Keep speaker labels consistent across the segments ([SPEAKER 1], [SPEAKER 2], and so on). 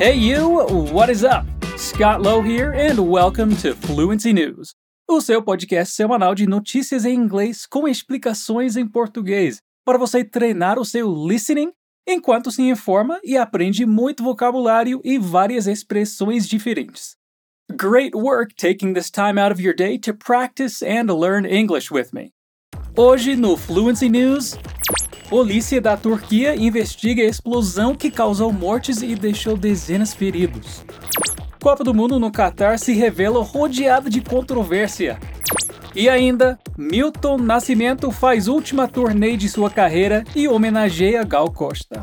[SPEAKER 1] Hey you, what is up? Scott Lowe here and welcome to Fluency News, o seu podcast semanal de notícias em inglês com explicações em português, para você treinar o seu listening enquanto se informa e aprende muito vocabulário e várias expressões diferentes. Great work taking this time out of your day to practice and learn English with me. Hoje no Fluency News, Polícia da Turquia investiga a explosão que causou mortes e deixou dezenas feridos. Copa do Mundo no Catar se revela rodeada de controvérsia. E ainda, Milton Nascimento faz última turnê de sua carreira e homenageia Gal Costa.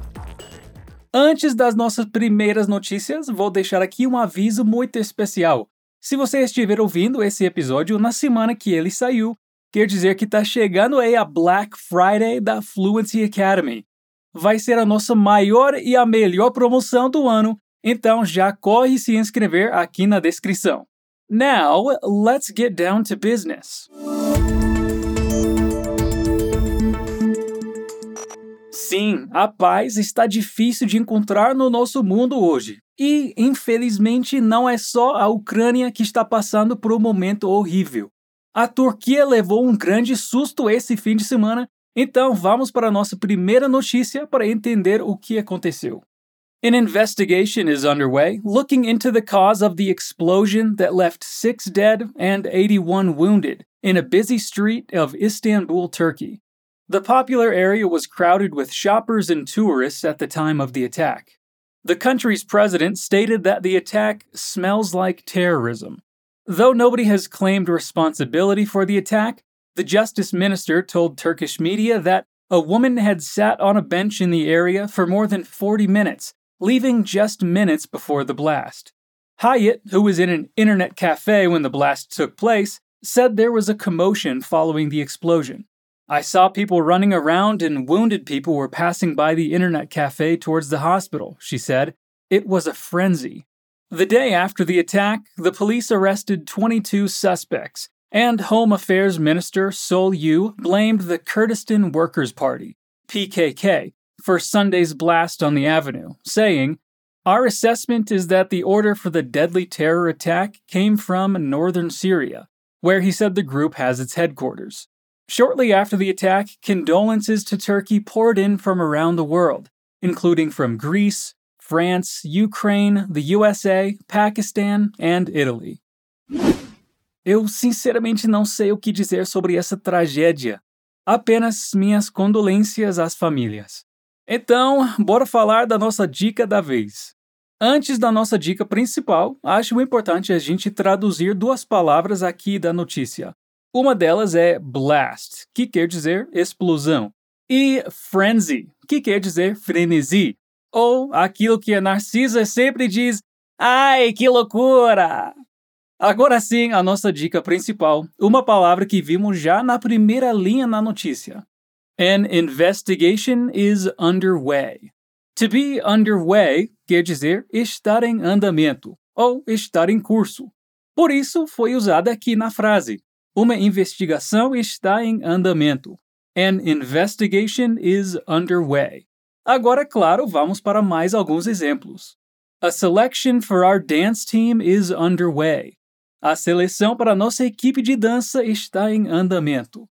[SPEAKER 1] Antes das nossas primeiras notícias, vou deixar aqui um aviso muito especial. Se você estiver ouvindo esse episódio na semana que ele saiu, quer dizer que está chegando aí a Black Friday da Fluency Academy. Vai ser a nossa maior e a melhor promoção do ano, então já corre se inscrever aqui na descrição. Now, let's get down to business. Sim, a paz está difícil de encontrar no nosso mundo hoje. E, infelizmente, não é só a Ucrânia que está passando por um momento horrível. A Turquia levou um grande susto esse fim de semana, então vamos para a nossa primeira notícia para entender o que aconteceu. An investigation is underway looking into the cause of the explosion that left six dead and 81 wounded in a busy street of Istanbul, Turkey. The popular area was crowded with shoppers and tourists at the time of the attack. The country's president stated that the attack smells like terrorism Though nobody has claimed responsibility for the attack, the justice minister told Turkish media that a woman had sat on a bench in the area for more than 40 minutes, leaving just minutes before the blast. Hyatt, who was in an internet cafe when the blast took place, said there was a commotion following the explosion. I saw people running around and wounded people were passing by the internet cafe towards the hospital, she said. It was a frenzy. The day after the attack, the police arrested 22 suspects, and Home Affairs Minister Sol Yu blamed the Kurdistan Workers' Party, PKK, for Sunday's blast on the avenue, saying, Our assessment is that the order for the deadly terror attack came from northern Syria, where he said the group has its headquarters. Shortly after the attack, condolences to Turkey poured in from around the world, including from Greece, France, Ukraine, the USA, Pakistan and Italy. Eu sinceramente não sei o que dizer sobre essa tragédia. Apenas minhas condolências às famílias. Então, bora falar da nossa dica da vez. Antes da nossa dica principal, acho importante a gente traduzir duas palavras aqui da notícia. Uma delas é blast, que quer dizer explosão, e frenzy, que quer dizer frenesi, ou aquilo que a Narcisa sempre diz: Ai, que loucura! Agora sim, a nossa dica principal, uma palavra que vimos já na primeira linha na notícia. An investigation is underway. To be underway quer dizer estar em andamento ou estar em curso. Por isso foi usada aqui na frase. Uma investigação está em andamento. An investigation is underway. Agora, claro, vamos para mais alguns exemplos. A selection for our dance team is underway. A seleção para nossa equipe de dança está em andamento.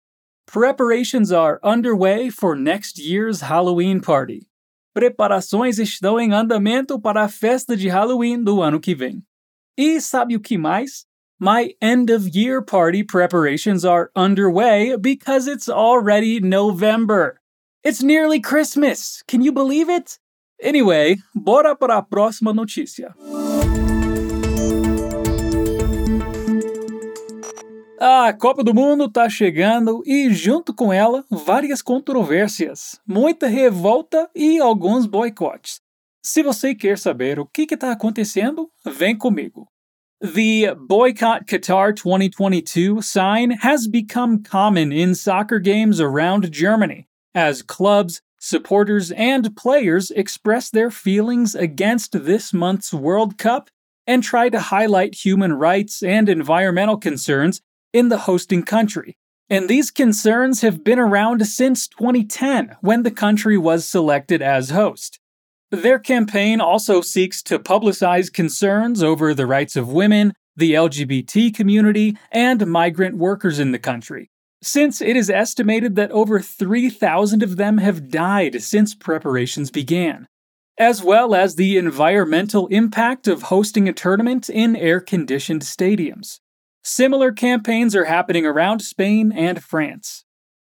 [SPEAKER 1] Preparations are underway for next year's Halloween party. Preparações estão em andamento para a festa de Halloween do ano que vem. E sabe o que mais? My end of year party preparations are underway because it's already November. It's nearly Christmas! Can you believe it? Anyway, bora para a próxima notícia. A Copa do Mundo tá chegando e, junto com ela, várias controvérsias, muita revolta e alguns boicotes. Se você quer saber o que está acontecendo, vem comigo. The Boycott Qatar 2022 sign has become common in soccer games around Germany. As clubs, supporters, and players express their feelings against this month's World Cup and try to highlight human rights and environmental concerns in the hosting country. And these concerns have been around since 2010 when the country was selected as host. Their campaign also seeks to publicize concerns over the rights of women, the LGBT community, and migrant workers in the country, since it is estimated that over 3,000 of them have died since preparations began, as well as the environmental impact of hosting a tournament in air conditioned stadiums. Similar campaigns are happening around Spain and France.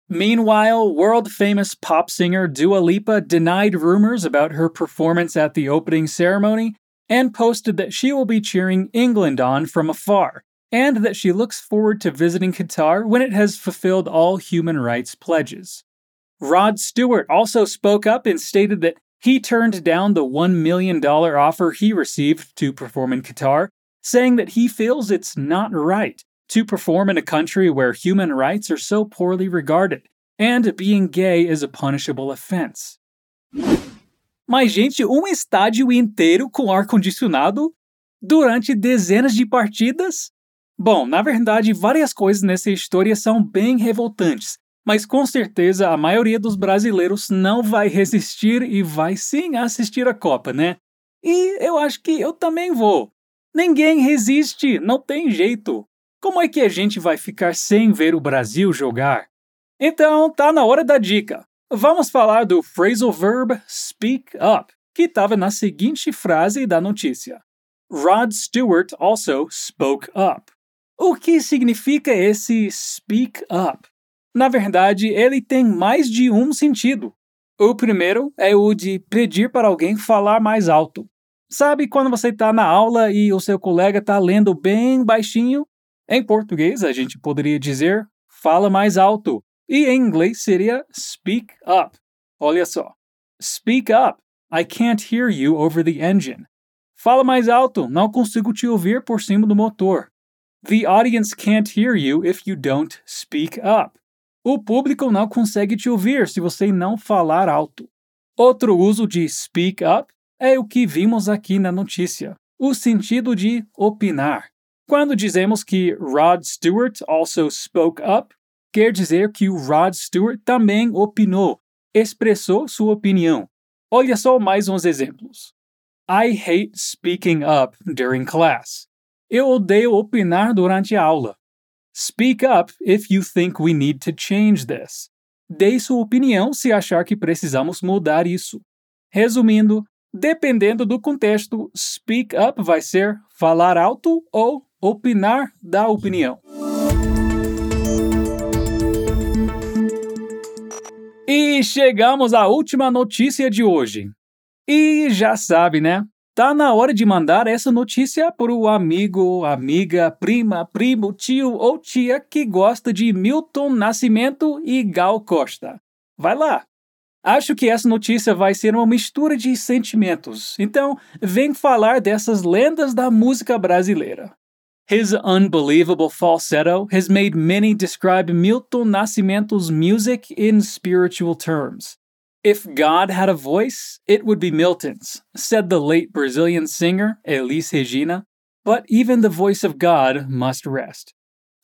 [SPEAKER 1] Meanwhile, world famous pop singer Dua Lipa denied rumors about her performance at the opening ceremony and posted that she will be cheering England on from afar, and that she looks forward to visiting Qatar when it has fulfilled all human rights pledges. Rod Stewart also spoke up and stated that he turned down the $1 million offer he received to perform in Qatar, saying that he feels it's not right to perform in a country where human rights are so poorly regarded, and being gay is a punishable offense. Mas, gente, um estádio inteiro com ar-condicionado durante dezenas de partidas? Bom, na verdade, várias coisas nessa história são bem revoltantes, mas com certeza a maioria dos brasileiros não vai resistir e vai sim assistir a Copa, né? E eu acho que eu também vou. Ninguém resiste, não tem jeito. Como é que a gente vai ficar sem ver o Brasil jogar? Então, tá na hora da dica. Vamos falar do phrasal verb speak up, que estava na seguinte frase da notícia: Rod Stewart also spoke up. O que significa esse speak up? Na verdade, ele tem mais de um sentido. O primeiro é o de pedir para alguém falar mais alto. Sabe quando você está na aula e o seu colega está lendo bem baixinho em português, a gente poderia dizer fala mais alto, e em inglês seria speak up. Olha só. Speak up. I can't hear you over the engine. Fala mais alto, não consigo te ouvir por cima do motor. The audience can't hear you if you don't speak up. O público não consegue te ouvir se você não falar alto. Outro uso de speak up é o que vimos aqui na notícia, o sentido de opinar. Quando dizemos que Rod Stewart also spoke up, quer dizer que o Rod Stewart também opinou, expressou sua opinião. Olha só mais uns exemplos. I hate speaking up during class. Eu odeio opinar durante a aula. Speak up if you think we need to change this. Dê sua opinião se achar que precisamos mudar isso. Resumindo, dependendo do contexto, speak up vai ser falar alto ou opinar da opinião. E chegamos à última notícia de hoje. E já sabe, né? Tá na hora de mandar essa notícia para o amigo, amiga, prima, primo, tio ou tia que gosta de Milton Nascimento e Gal Costa. Vai lá! Acho que essa notícia vai ser uma mistura de sentimentos, então vem falar dessas lendas da música brasileira. His unbelievable falsetto has made many describe Milton Nascimento's music in spiritual terms. If God had a voice, it would be Milton's, said the late Brazilian singer Elis Regina, but even the voice of God must rest.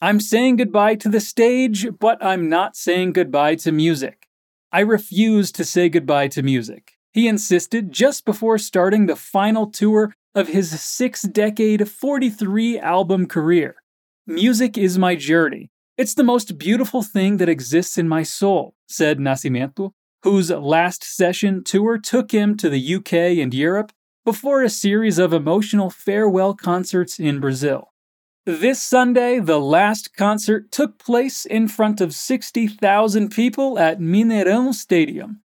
[SPEAKER 1] I'm saying goodbye to the stage, but I'm not saying goodbye to music. I refuse to say goodbye to music, he insisted just before starting the final tour of his six decade, 43 album career. Music is my journey. It's the most beautiful thing that exists in my soul, said Nascimento, whose last session tour took him to the UK and Europe before a series of emotional farewell concerts in Brazil. This Sunday, the last concert took place in front of 60,000 people at Mineirão Stadium.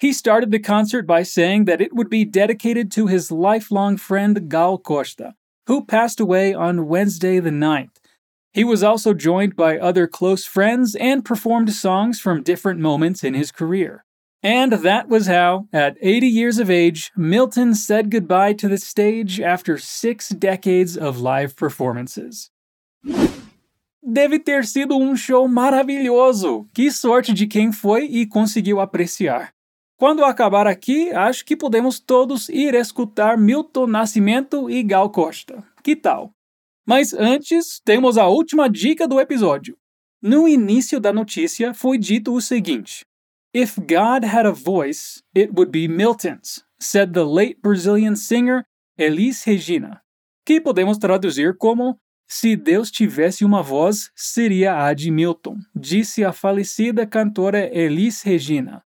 [SPEAKER 1] He started the concert by saying that it would be dedicated to his lifelong friend Gal Costa, who passed away on Wednesday the 9th. He was also joined by other close friends and performed songs from different moments in his career. And that was how, at 80 years of age, Milton said goodbye to the stage after six decades of live performances. Deve ter sido um show maravilhoso! Que sorte de quem foi e conseguiu apreciar. Quando acabar aqui, acho que podemos todos ir escutar Milton Nascimento e Gal Costa. Que tal? Mas antes, temos a última dica do episódio. No início da notícia foi dito o seguinte: If God had a voice, it would be Milton's, said the late Brazilian singer Elis Regina, que podemos traduzir como se Deus tivesse uma voz, seria a de Milton, disse a falecida cantora Elis Regina.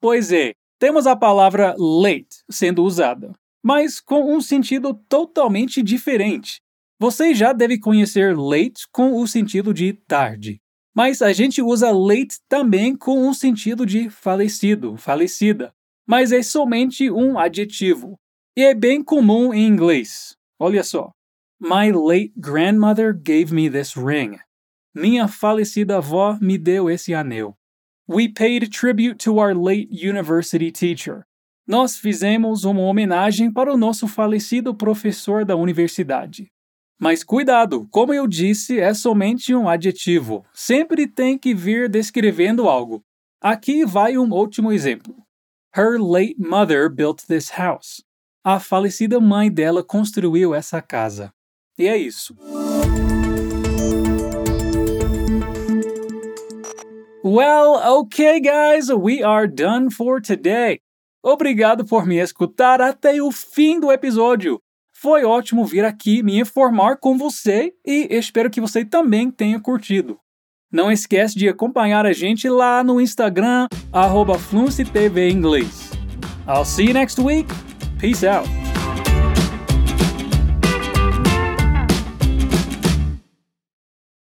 [SPEAKER 1] Pois é, temos a palavra late sendo usada, mas com um sentido totalmente diferente. Você já deve conhecer late com o sentido de tarde, mas a gente usa late também com o sentido de falecido, falecida, mas é somente um adjetivo, e é bem comum em inglês. Olha só. My late grandmother gave me this ring. Minha falecida avó me deu esse anel. We paid tribute to our late university teacher. Nós fizemos uma homenagem para o nosso falecido professor da universidade. Mas cuidado, como eu disse, é somente um adjetivo. Sempre tem que vir descrevendo algo. Aqui vai um último exemplo. Her late mother built this house. A falecida mãe dela construiu essa casa. E é isso. Well, okay, guys, we are done for today. Obrigado por me escutar até o fim do episódio. Foi ótimo vir aqui me informar com você e espero que você também tenha curtido. Não esquece de acompanhar a gente lá no Instagram, arroba Inglês. I'll see you next week. Peace out.